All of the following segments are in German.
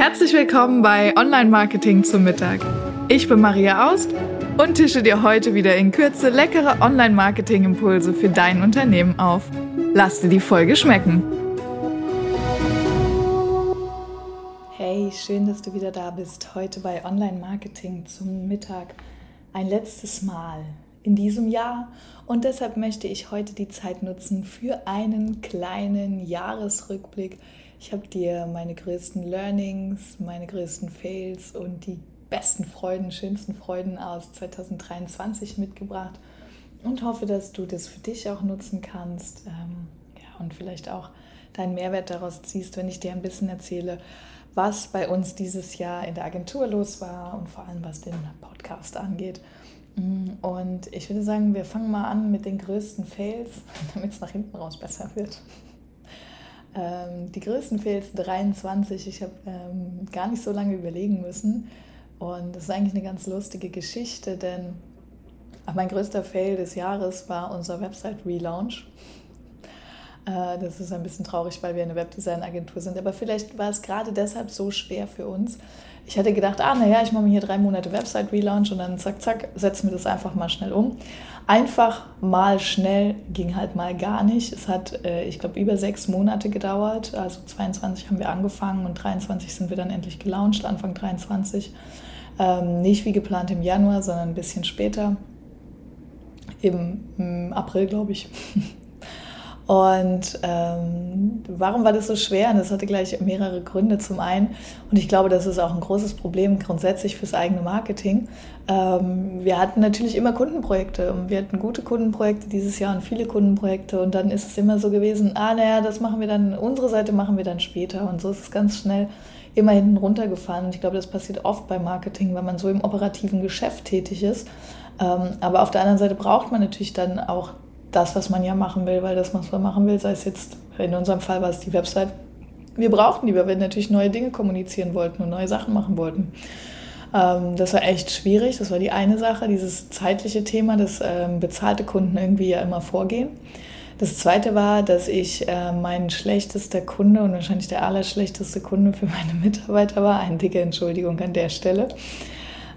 Herzlich willkommen bei Online Marketing zum Mittag. Ich bin Maria Aust und tische dir heute wieder in Kürze leckere Online Marketing Impulse für dein Unternehmen auf. Lass dir die Folge schmecken. Hey, schön, dass du wieder da bist. Heute bei Online Marketing zum Mittag. Ein letztes Mal in diesem Jahr und deshalb möchte ich heute die Zeit nutzen für einen kleinen Jahresrückblick ich habe dir meine größten Learnings, meine größten Fails und die besten Freuden, schönsten Freuden aus 2023 mitgebracht und hoffe, dass du das für dich auch nutzen kannst ähm, ja, und vielleicht auch deinen Mehrwert daraus ziehst, wenn ich dir ein bisschen erzähle, was bei uns dieses Jahr in der Agentur los war und vor allem was den Podcast angeht. Mm, und ich würde sagen, wir fangen mal an mit den größten Fails, damit es nach hinten raus besser wird. Ähm, die größten Fails 23. Ich habe ähm, gar nicht so lange überlegen müssen. Und das ist eigentlich eine ganz lustige Geschichte, denn mein größter Fail des Jahres war unser Website-Relaunch. Äh, das ist ein bisschen traurig, weil wir eine Webdesign-Agentur sind. Aber vielleicht war es gerade deshalb so schwer für uns. Ich hatte gedacht, ah, naja, ich mache mir hier drei Monate Website-Relaunch und dann zack, zack, setzen wir das einfach mal schnell um. Einfach mal schnell ging halt mal gar nicht. Es hat, äh, ich glaube, über sechs Monate gedauert. Also 22 haben wir angefangen und 23 sind wir dann endlich gelauncht, Anfang 23. Ähm, nicht wie geplant im Januar, sondern ein bisschen später. Im April, glaube ich. Und ähm, warum war das so schwer? Und das hatte gleich mehrere Gründe. Zum einen, und ich glaube, das ist auch ein großes Problem grundsätzlich fürs eigene Marketing. Ähm, wir hatten natürlich immer Kundenprojekte und wir hatten gute Kundenprojekte dieses Jahr und viele Kundenprojekte. Und dann ist es immer so gewesen, ah, naja, das machen wir dann, unsere Seite machen wir dann später. Und so ist es ganz schnell immer hinten runtergefahren. Und ich glaube, das passiert oft beim Marketing, wenn man so im operativen Geschäft tätig ist. Ähm, aber auf der anderen Seite braucht man natürlich dann auch das, was man ja machen will, weil das, was man machen will, sei es jetzt, in unserem Fall war es die Website, wir brauchten die, weil wir natürlich neue Dinge kommunizieren wollten und neue Sachen machen wollten. Ähm, das war echt schwierig, das war die eine Sache, dieses zeitliche Thema, dass ähm, bezahlte Kunden irgendwie ja immer vorgehen. Das zweite war, dass ich äh, mein schlechtester Kunde und wahrscheinlich der allerschlechteste Kunde für meine Mitarbeiter war. Eine dicke Entschuldigung an der Stelle.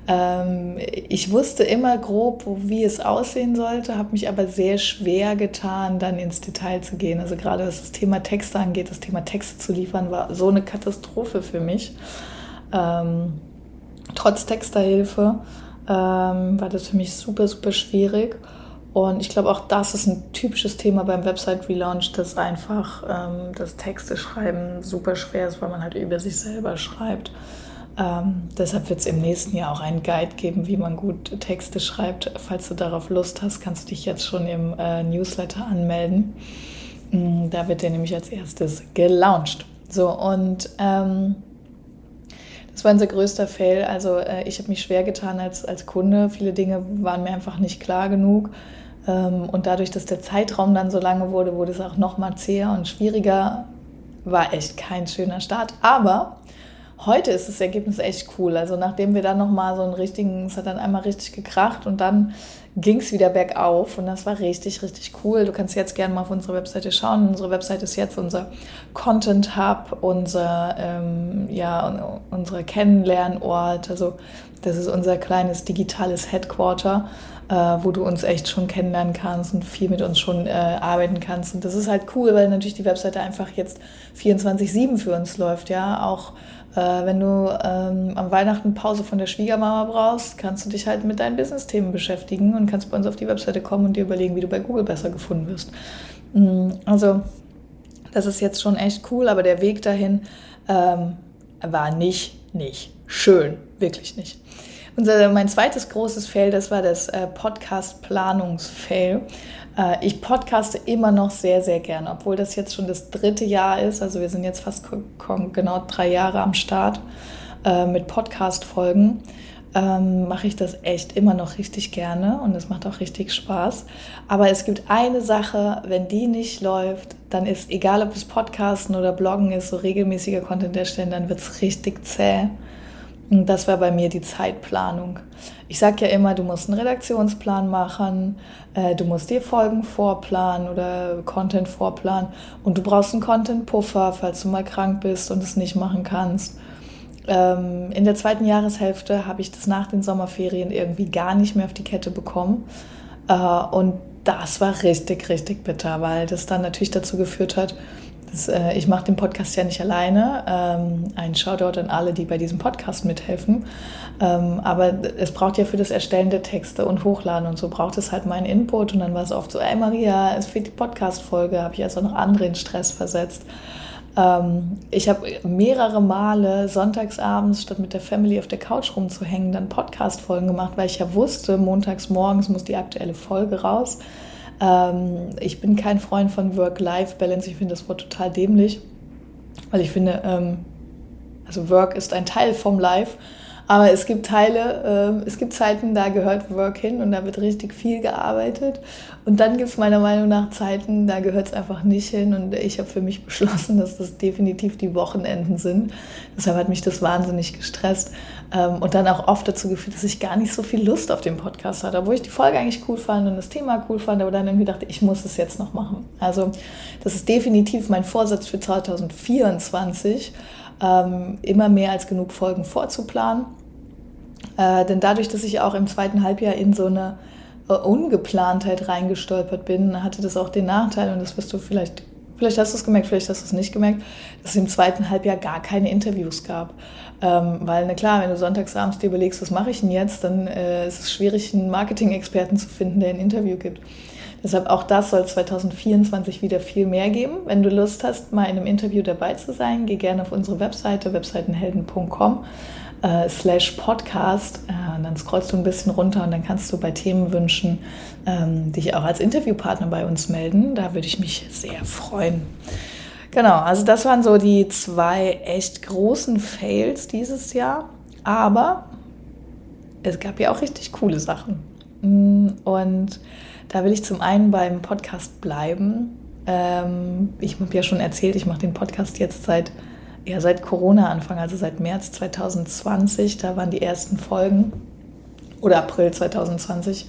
Ähm, ich wusste immer grob, wie es aussehen sollte, habe mich aber sehr schwer getan, dann ins Detail zu gehen. Also gerade was das Thema Texte angeht, das Thema Texte zu liefern, war so eine Katastrophe für mich. Ähm, trotz Texterhilfe ähm, war das für mich super, super schwierig. Und ich glaube, auch das ist ein typisches Thema beim Website-Relaunch, dass einfach ähm, das Texte schreiben super schwer ist, weil man halt über sich selber schreibt. Ähm, deshalb wird es im nächsten Jahr auch einen Guide geben, wie man gut Texte schreibt. Falls du darauf Lust hast, kannst du dich jetzt schon im äh, Newsletter anmelden. Mhm, da wird der nämlich als erstes gelauncht. So, und ähm, das war unser größter Fail. Also äh, ich habe mich schwer getan als, als Kunde. Viele Dinge waren mir einfach nicht klar genug. Ähm, und dadurch, dass der Zeitraum dann so lange wurde, wurde es auch noch mal zäher und schwieriger. War echt kein schöner Start. Aber heute ist das Ergebnis echt cool. Also nachdem wir dann nochmal so einen richtigen, es hat dann einmal richtig gekracht und dann ging es wieder bergauf und das war richtig, richtig cool. Du kannst jetzt gerne mal auf unsere Webseite schauen. Unsere Webseite ist jetzt unser Content Hub, unser, ähm, ja, unser Kennenlernort. Also das ist unser kleines digitales Headquarter, äh, wo du uns echt schon kennenlernen kannst und viel mit uns schon äh, arbeiten kannst. Und das ist halt cool, weil natürlich die Webseite einfach jetzt 24-7 für uns läuft, ja, auch äh, wenn du ähm, am Weihnachten Pause von der Schwiegermama brauchst, kannst du dich halt mit deinen Business-Themen beschäftigen und kannst bei uns auf die Webseite kommen und dir überlegen, wie du bei Google besser gefunden wirst. Mm, also, das ist jetzt schon echt cool, aber der Weg dahin ähm, war nicht, nicht schön. Wirklich nicht. Unser, mein zweites großes Fail, das war das äh, Podcast-Planungs-Fail. Äh, ich podcaste immer noch sehr, sehr gerne, obwohl das jetzt schon das dritte Jahr ist. Also wir sind jetzt fast genau drei Jahre am Start äh, mit Podcast-Folgen. Ähm, mache ich das echt immer noch richtig gerne und es macht auch richtig Spaß. Aber es gibt eine Sache, wenn die nicht läuft, dann ist, egal ob es Podcasten oder Bloggen ist, so regelmäßiger Content erstellen, dann wird es richtig zäh. Das war bei mir die Zeitplanung. Ich sage ja immer, du musst einen Redaktionsplan machen, äh, du musst dir Folgen vorplanen oder Content vorplanen und du brauchst einen Content-Puffer, falls du mal krank bist und es nicht machen kannst. ähm, in der zweiten Jahreshälfte habe ich das nach den Sommerferien irgendwie gar nicht mehr auf die Kette bekommen. Äh, und das war richtig, richtig bitter, weil das dann natürlich dazu geführt hat, dass, äh, ich mache den Podcast ja nicht alleine. Ähm, ein Shoutout an alle, die bei diesem Podcast mithelfen. Ähm, aber es braucht ja für das Erstellen der Texte und Hochladen und so braucht es halt meinen Input. Und dann war es oft so, ey Maria, es fehlt die Podcast-Folge, habe ich also noch andere in Stress versetzt. Ähm, ich habe mehrere Male sonntagsabends, statt mit der Family auf der Couch rumzuhängen, dann Podcast-Folgen gemacht, weil ich ja wusste, montags morgens muss die aktuelle Folge raus. Ähm, ich bin kein Freund von Work-Life-Balance. Ich finde das Wort total dämlich, weil ich finde, ähm, also Work ist ein Teil vom Life aber es gibt Teile, äh, es gibt Zeiten, da gehört Work hin und da wird richtig viel gearbeitet. Und dann gibt es meiner Meinung nach Zeiten, da gehört es einfach nicht hin. Und ich habe für mich beschlossen, dass das definitiv die Wochenenden sind. Deshalb hat mich das wahnsinnig gestresst ähm, und dann auch oft dazu geführt, dass ich gar nicht so viel Lust auf den Podcast hatte, obwohl ich die Folge eigentlich cool fand und das Thema cool fand, aber dann irgendwie dachte, ich muss es jetzt noch machen. Also das ist definitiv mein Vorsatz für 2024 ähm, immer mehr als genug Folgen vorzuplanen. Äh, denn dadurch, dass ich auch im zweiten Halbjahr in so eine äh, Ungeplantheit reingestolpert bin, hatte das auch den Nachteil, und das wirst du vielleicht, vielleicht hast du es gemerkt, vielleicht hast du es nicht gemerkt, dass es im zweiten Halbjahr gar keine Interviews gab. Ähm, weil, na klar, wenn du sonntagsabends dir überlegst, was mache ich denn jetzt, dann äh, ist es schwierig, einen Marketing-Experten zu finden, der ein Interview gibt. Deshalb auch das soll 2024 wieder viel mehr geben. Wenn du Lust hast, mal in einem Interview dabei zu sein, geh gerne auf unsere Webseite, webseitenhelden.com äh, slash Podcast. Äh, dann scrollst du ein bisschen runter und dann kannst du bei Themenwünschen ähm, dich auch als Interviewpartner bei uns melden. Da würde ich mich sehr freuen. Genau, also das waren so die zwei echt großen Fails dieses Jahr. Aber es gab ja auch richtig coole Sachen. Mm, und da will ich zum einen beim Podcast bleiben. Ähm, ich habe ja schon erzählt, ich mache den Podcast jetzt seit, ja, seit Corona-Anfang, also seit März 2020. Da waren die ersten Folgen oder April 2020.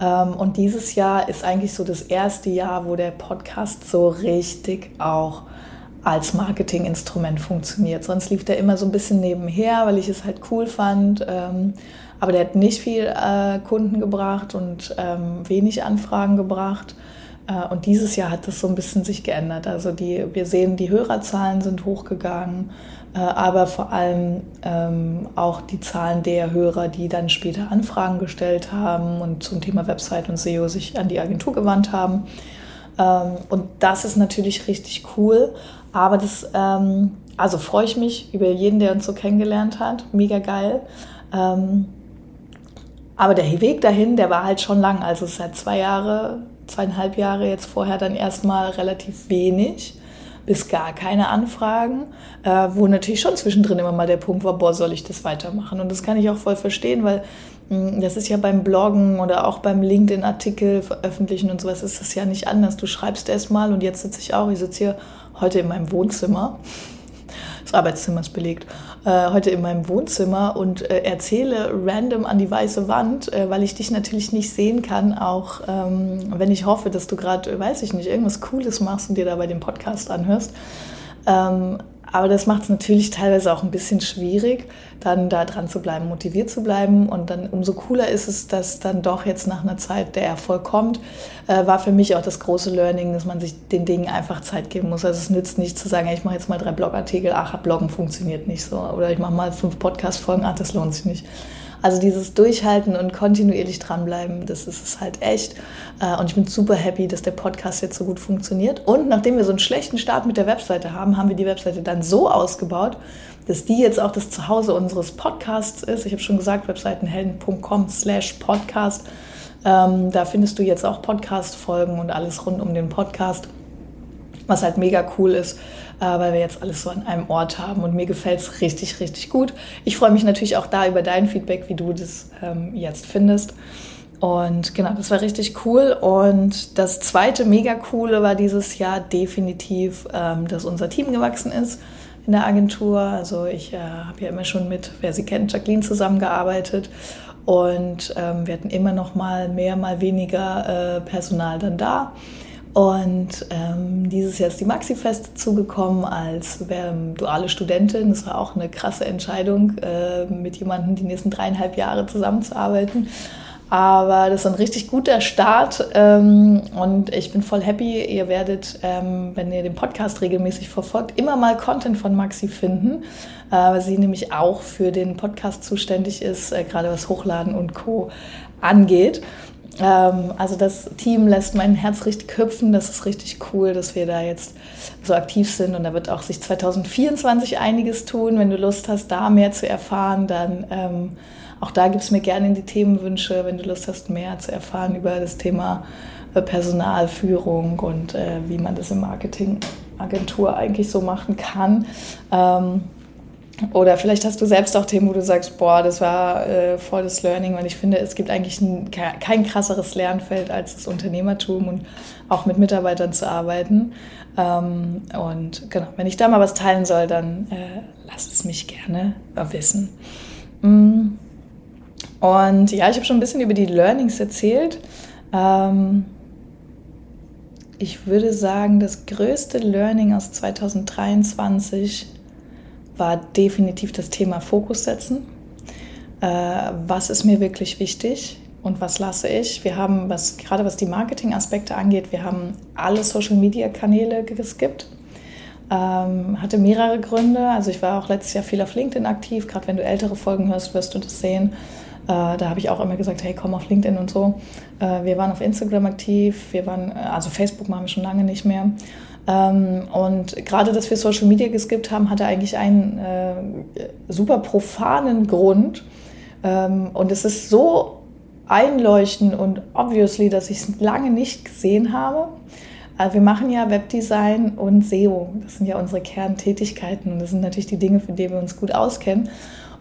Ähm, und dieses Jahr ist eigentlich so das erste Jahr, wo der Podcast so richtig auch als Marketinginstrument funktioniert. Sonst lief der immer so ein bisschen nebenher, weil ich es halt cool fand. Ähm, aber der hat nicht viel äh, Kunden gebracht und ähm, wenig Anfragen gebracht. Äh, und dieses Jahr hat das so ein bisschen sich geändert. Also die, wir sehen, die Hörerzahlen sind hochgegangen, äh, aber vor allem ähm, auch die Zahlen der Hörer, die dann später Anfragen gestellt haben und zum Thema Website und SEO sich an die Agentur gewandt haben. Ähm, und das ist natürlich richtig cool. Aber das, ähm, also freue ich mich über jeden, der uns so kennengelernt hat. Mega geil. Ähm, aber der Weg dahin, der war halt schon lang. Also seit zwei Jahre, zweieinhalb Jahre jetzt vorher dann erstmal relativ wenig bis gar keine Anfragen, äh, wo natürlich schon zwischendrin immer mal der Punkt war, boah, soll ich das weitermachen? Und das kann ich auch voll verstehen, weil mh, hm, das ist ja beim Bloggen oder auch beim LinkedIn-Artikel veröffentlichen und sowas ist das ja nicht anders. Du schreibst erst mal und jetzt sitze ich auch, ich sitze hier heute in meinem Wohnzimmer das Arbeitszimmer ist belegt, äh, heute in meinem Wohnzimmer und äh, erzähle random an die weiße Wand, äh, weil ich dich natürlich nicht sehen kann, auch ähm, wenn ich hoffe, dass du gerade, weiß ich nicht, irgendwas Cooles machst und dir dabei den Podcast anhörst. Ähm, aber das macht es natürlich teilweise auch ein bisschen schwierig, dann da dran zu bleiben, motiviert zu bleiben. Und dann umso cooler ist es, dass dann doch jetzt nach einer Zeit der Erfolg kommt. Äh, war für mich auch das große Learning, dass man sich den Dingen einfach Zeit geben muss. Also es nützt nicht zu sagen, ich mache jetzt mal drei Blogartikel, ach, Bloggen funktioniert nicht so. Oder ich mache mal fünf Podcast-Folgen, ach, das lohnt sich nicht. Also dieses Durchhalten und kontinuierlich dranbleiben, das ist es halt echt. Äh, und ich bin super happy, dass der Podcast jetzt so gut funktioniert. Und nachdem wir so einen schlechten Start mit der Webseite haben, haben wir die Webseite dann so ausgebaut, dass die jetzt auch das Zuhause unseres Podcasts ist. Ich habe schon gesagt, webseitenhelden.com slash podcast. Ähm, da findest du jetzt auch Podcast-Folgen und alles rund um den Podcast was halt mega cool ist, äh, weil wir jetzt alles so an einem Ort haben und mir gefällt es richtig, richtig gut. Ich freue mich natürlich auch da über dein Feedback, wie du das ähm, jetzt findest. Und genau, das war richtig cool. Und das zweite mega coole war dieses Jahr definitiv, ähm, dass unser Team gewachsen ist in der Agentur. Also ich äh, habe ja immer schon mit, wer sie kennt, Jacqueline zusammengearbeitet. Und ähm, wir hatten immer noch mal mehr, mal weniger äh, Personal dann da. Und ähm, dieses Jahr ist die Maxi-Fest zugekommen als ähm, duale Studentin. Das war auch eine krasse Entscheidung, äh, mit jemandem die nächsten dreieinhalb Jahre zusammenzuarbeiten. Aber das ist ein richtig guter Start ähm, und ich bin voll happy. Ihr werdet, ähm, wenn ihr den Podcast regelmäßig verfolgt, immer mal Content von Maxi finden, äh, weil sie nämlich auch für den Podcast zuständig ist, äh, gerade was Hochladen und Co. angeht. Ähm, also das Team lässt mein Herz richtig hüpfen. Das ist richtig cool, dass wir da jetzt so aktiv sind. Und da wird auch sich 2024 einiges tun. Wenn du Lust hast, da mehr zu erfahren, dann ähm, auch da gibt es mir gerne in die Themenwünsche, wenn du Lust hast, mehr zu erfahren über das Thema äh, Personalführung und äh, wie man das im Marketingagentur eigentlich so machen kann. Ähm, oder vielleicht hast du selbst auch Themen, wo du sagst, boah, das war äh, voll das Learning, weil ich finde, es gibt eigentlich ein, kein krasseres Lernfeld als das Unternehmertum und auch mit Mitarbeitern zu arbeiten. Ähm, und genau, wenn ich da mal was teilen soll, dann äh, lass es mich gerne wissen. Mm. Und ja, ich habe schon ein bisschen über die Learnings erzählt. Ähm, ich würde sagen, das größte Learning aus 2023 war definitiv das Thema Fokus setzen. Äh, was ist mir wirklich wichtig und was lasse ich? Wir haben, was, gerade was die Marketing-Aspekte angeht, wir haben alle Social-Media-Kanäle geskippt. Ähm, hatte mehrere Gründe. Also ich war auch letztes Jahr viel auf LinkedIn aktiv. Gerade wenn du ältere Folgen hörst, wirst du das sehen. Äh, da habe ich auch immer gesagt, hey, komm auf LinkedIn und so. Äh, wir waren auf Instagram aktiv. Wir waren, also Facebook machen wir schon lange nicht mehr. Ähm, und gerade, dass wir Social Media geskippt haben, hatte eigentlich einen äh, super profanen Grund. Ähm, und es ist so einleuchtend und obviously, dass ich es lange nicht gesehen habe. Also wir machen ja Webdesign und SEO. Das sind ja unsere Kerntätigkeiten und das sind natürlich die Dinge, für die wir uns gut auskennen.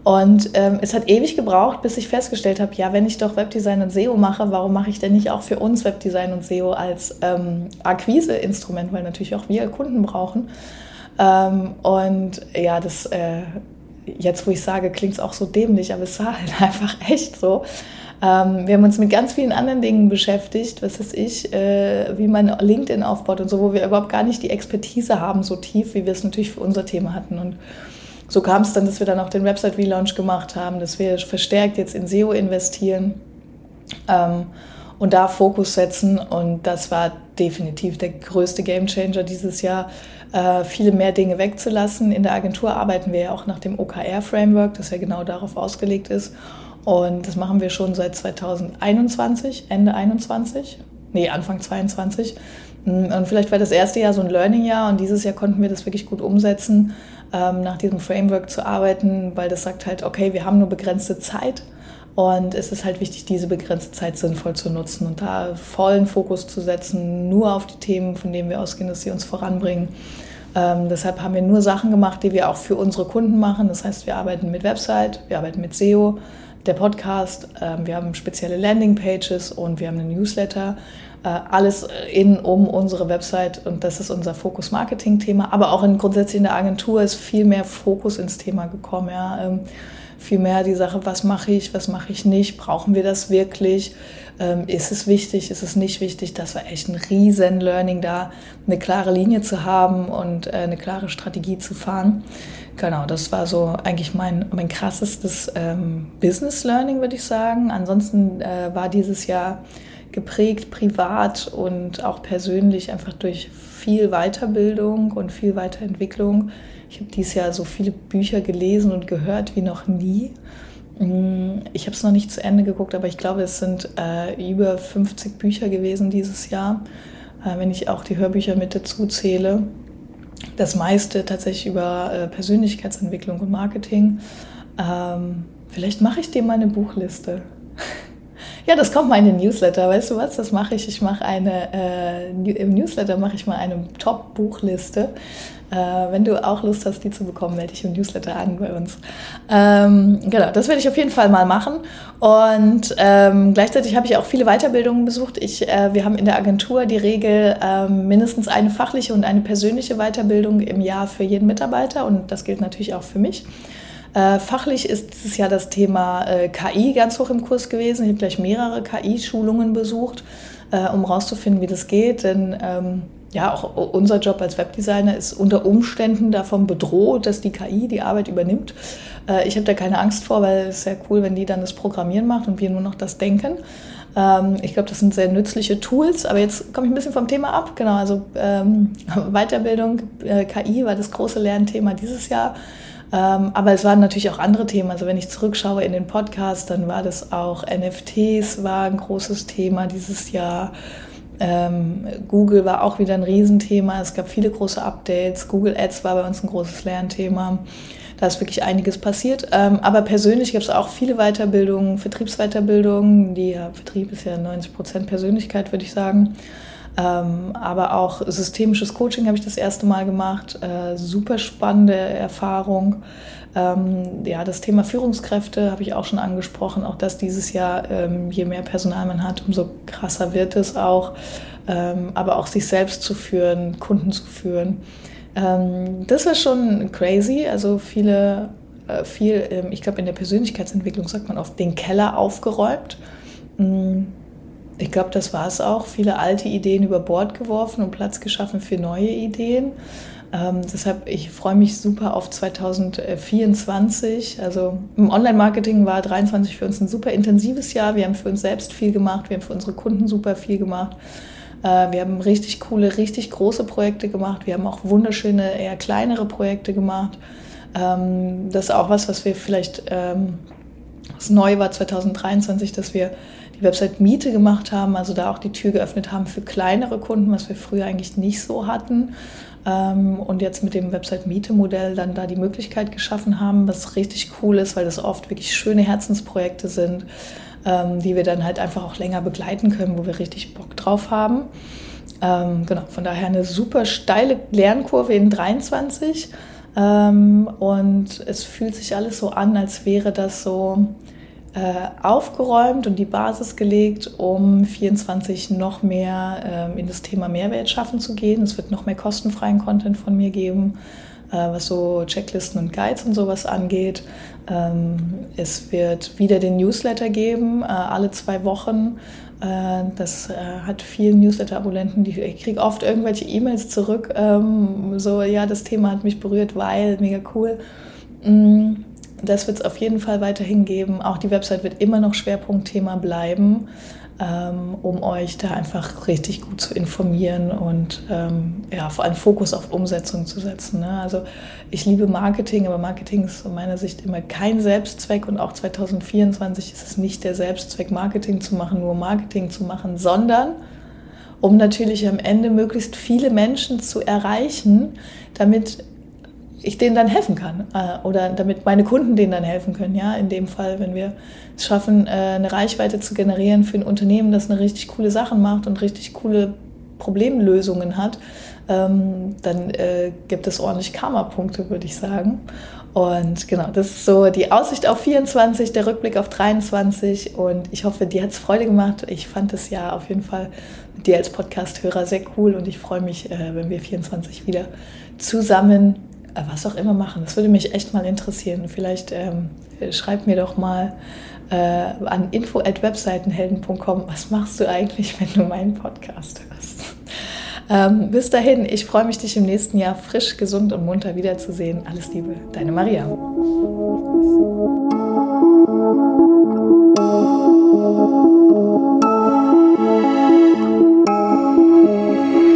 Und ähm, es hat ewig gebraucht, bis ich festgestellt habe, ja, wenn ich doch Webdesign und SEO mache, warum mache ich denn nicht auch für uns Webdesign und SEO als ähm, Akquise-Instrument, weil natürlich auch wir Kunden brauchen. Ähm, und ja, das äh, jetzt, wo ich sage, klingt es auch so dämlich, aber es war halt einfach echt so. Ähm, wir haben uns mit ganz vielen anderen Dingen beschäftigt, was weiß ich, äh, wie man LinkedIn aufbaut und so, wo wir überhaupt gar nicht die Expertise haben, so tief, wie wir es natürlich für unser Thema hatten. Und so kam es dann, dass wir dann auch den Website-Relaunch gemacht haben, dass wir verstärkt jetzt in SEO investieren ähm, und da Fokus setzen. Und das war definitiv der größte Gamechanger dieses Jahr, äh, viele mehr Dinge wegzulassen. In der Agentur arbeiten wir ja auch nach dem OKR-Framework, das ja genau darauf ausgelegt ist. Und das machen wir schon seit 2021, Ende 21, nee, Anfang 22. Und vielleicht war das erste Jahr so ein Learning-Jahr und dieses Jahr konnten wir das wirklich gut umsetzen ähm, nach diesem Framework zu arbeiten, weil das sagt halt, okay, wir haben nur begrenzte Zeit und es ist halt wichtig, diese begrenzte Zeit sinnvoll zu nutzen und da vollen Fokus zu setzen, nur auf die Themen, von denen wir ausgehen, dass sie uns voranbringen. Ähm, deshalb haben wir nur Sachen gemacht, die wir auch für unsere Kunden machen. Das heißt, wir arbeiten mit Website, wir arbeiten mit SEO, der Podcast, ähm, wir haben spezielle Landingpages und wir haben einen Newsletter. Äh, alles in um unsere Website und das ist unser Fokus Marketing Thema, aber auch in grundsätzlich in der Agentur ist viel mehr Fokus ins Thema gekommen, ja. Ähm, viel mehr die Sache, was mache ich, was mache ich nicht, brauchen wir das wirklich, ähm, ist es wichtig, ist es nicht wichtig, das war echt ein riesen Learning da, eine klare Linie zu haben und äh, eine klare Strategie zu fahren. Genau, das war so eigentlich mein, mein krassestes ähm, Business Learning, würde ich sagen. Ansonsten äh, war dieses Jahr geprägt, privat und auch persönlich, einfach durch viel Weiterbildung und viel Weiterentwicklung. Ich habe dieses Jahr so viele Bücher gelesen und gehört wie noch nie. Mm, ich habe es noch nicht zu Ende geguckt, aber ich glaube, es sind äh, über 50 Bücher gewesen dieses Jahr, äh, wenn ich auch die Hörbücher mit dazu zähle. Das meiste tatsächlich über äh, Persönlichkeitsentwicklung und Marketing. Ähm, vielleicht mache ich dir mal eine Buchliste. Ja, das kommt mal in den Newsletter. Weißt du was? Das mache ich. Ich mache eine, äh, im Newsletter mache ich mal eine Top-Buchliste. Äh, wenn du auch Lust hast, die zu bekommen, melde dich im Newsletter an bei uns. Ähm, genau, das werde ich auf jeden Fall mal machen. Und ähm, gleichzeitig habe ich auch viele Weiterbildungen besucht. Ich, äh, wir haben in der Agentur die Regel, äh, mindestens eine fachliche und eine persönliche Weiterbildung im Jahr für jeden Mitarbeiter. Und das gilt natürlich auch für mich. Äh, fachlich ist dieses Jahr das Thema äh, KI ganz hoch im Kurs gewesen. Ich habe gleich mehrere KI-Schulungen besucht. äh, um rauszufinden, wie das geht. Denn ähm, ja, auch unser Job als Webdesigner ist unter Umständen davon bedroht, dass die KI die Arbeit übernimmt. Äh, ich habe da keine Angst vor, weil es ist sehr cool, wenn die dann das Programmieren macht und wir nur noch das Denken. Ähm, ich glaube, das sind sehr nützliche Tools. Aber jetzt komme ich ein bisschen vom Thema ab. Genau, also ähm, Weiterbildung, äh, KI war das große Lernthema dieses Jahr. Ähm, aber es waren natürlich auch andere Themen. Also wenn ich zurückschaue in den Podcast, dann war das auch NFTs war ein großes Thema dieses Jahr. Ähm, Google war auch wieder ein Riesenthema. Es gab viele große Updates. Google Ads war bei uns ein großes Lernthema. Da ist wirklich einiges passiert. Ähm, aber persönlich gibt es auch viele Weiterbildungen, Vertriebsweiterbildungen. Die ja, Vertrieb ist ja 90 Prozent Persönlichkeit, würde ich sagen. Ähm, aber auch systemisches Coaching habe ich das erste Mal gemacht. Äh, super spannende Erfahrung. Ähm, ja, das Thema Führungskräfte habe ich auch schon angesprochen. Auch das dieses Jahr, ähm, je mehr Personal man hat, umso krasser wird es auch. Ähm, aber auch sich selbst zu führen, Kunden zu führen. Ähm, das war schon crazy. Also viele, äh, viel, ähm, ich glaube, in der Persönlichkeitsentwicklung sagt man oft, den Keller aufgeräumt. Mm, ich glaube, das war es auch. Viele alte Ideen über Bord geworfen und Platz geschaffen für neue Ideen. Ähm, deshalb, ich freue mich super auf 2024. Also im Online-Marketing war 2023 für uns ein super intensives Jahr. Wir haben für uns selbst viel gemacht, wir haben für unsere Kunden super viel gemacht. Äh, wir haben richtig coole, richtig große Projekte gemacht. Wir haben auch wunderschöne, eher kleinere Projekte gemacht. Ähm, das ist auch was, was wir vielleicht, ähm, was neu war 2023, dass wir die Website Miete gemacht haben, also da auch die Tür geöffnet haben für kleinere Kunden, was wir früher eigentlich nicht so hatten. Ähm, und jetzt mit dem Website Miete Modell dann da die Möglichkeit geschaffen haben, was richtig cool ist, weil das oft wirklich schöne Herzensprojekte sind ähm, die wir dann halt einfach auch länger begleiten können, wo wir richtig Bock drauf haben. Ähm, genau, von daher eine super steile Lernkurve in 23. Ähm, und es fühlt sich alles so an, als wäre das so aufgeräumt und die Basis gelegt, um 24 noch mehr äh, in das Thema Mehrwert schaffen zu gehen. Es wird noch mehr kostenfreien Content von mir geben. Äh, was so Checklisten und Guides und sowas angeht. Ähm, es wird wieder den Newsletter geben, äh, alle zwei Wochen. Äh, das hat vielen Newsletter-Abonnenten, ich kriege oft irgendwelche E-Mails zurück, ähm, so ja, das Thema hat mich berührt, weil mega cool. Das wird es auf jeden Fall weiterhin geben. Auch die Website wird immer noch Schwerpunktthema bleiben. Ähm, um euch da einfach richtig gut zu informieren und ähm, ja, vor allem Fokus auf Umsetzung zu setzen. Ne? Also ich liebe Marketing, aber Marketing ist aus meiner Sicht immer kein Selbstzweck und auch 2024 ist es nicht der Selbstzweck, Marketing zu machen, nur Marketing zu machen, sondern um natürlich am Ende möglichst viele Menschen zu erreichen, damit ich denen dann helfen kann äh, oder damit meine Kunden denen dann helfen können. Ja, in dem Fall, wenn wir es schaffen, äh, eine Reichweite zu generieren für ein Unternehmen, das eine richtig coole Sachen macht und richtig coole Problemlösungen hat, ähm, dann äh, gibt es ordentlich Karma-Punkte, würde ich sagen. Und genau, das ist so die Aussicht auf 24, der Rückblick auf 23 und ich hoffe, dir hat es Freude gemacht. Ich fand es ja auf jeden Fall mit dir als Podcast-Hörer sehr cool und ich freue mich, wenn wir 24 wieder zusammen was auch immer machen. Das würde mich echt mal interessieren. Vielleicht ähm, schreib mir doch mal äh, an info@webseitenhelden.com, was machst du eigentlich, wenn du meinen Podcast hörst? Ähm, bis dahin, ich freue mich, dich im nächsten Jahr frisch, gesund und munter wiederzusehen. Alles Liebe, deine Maria.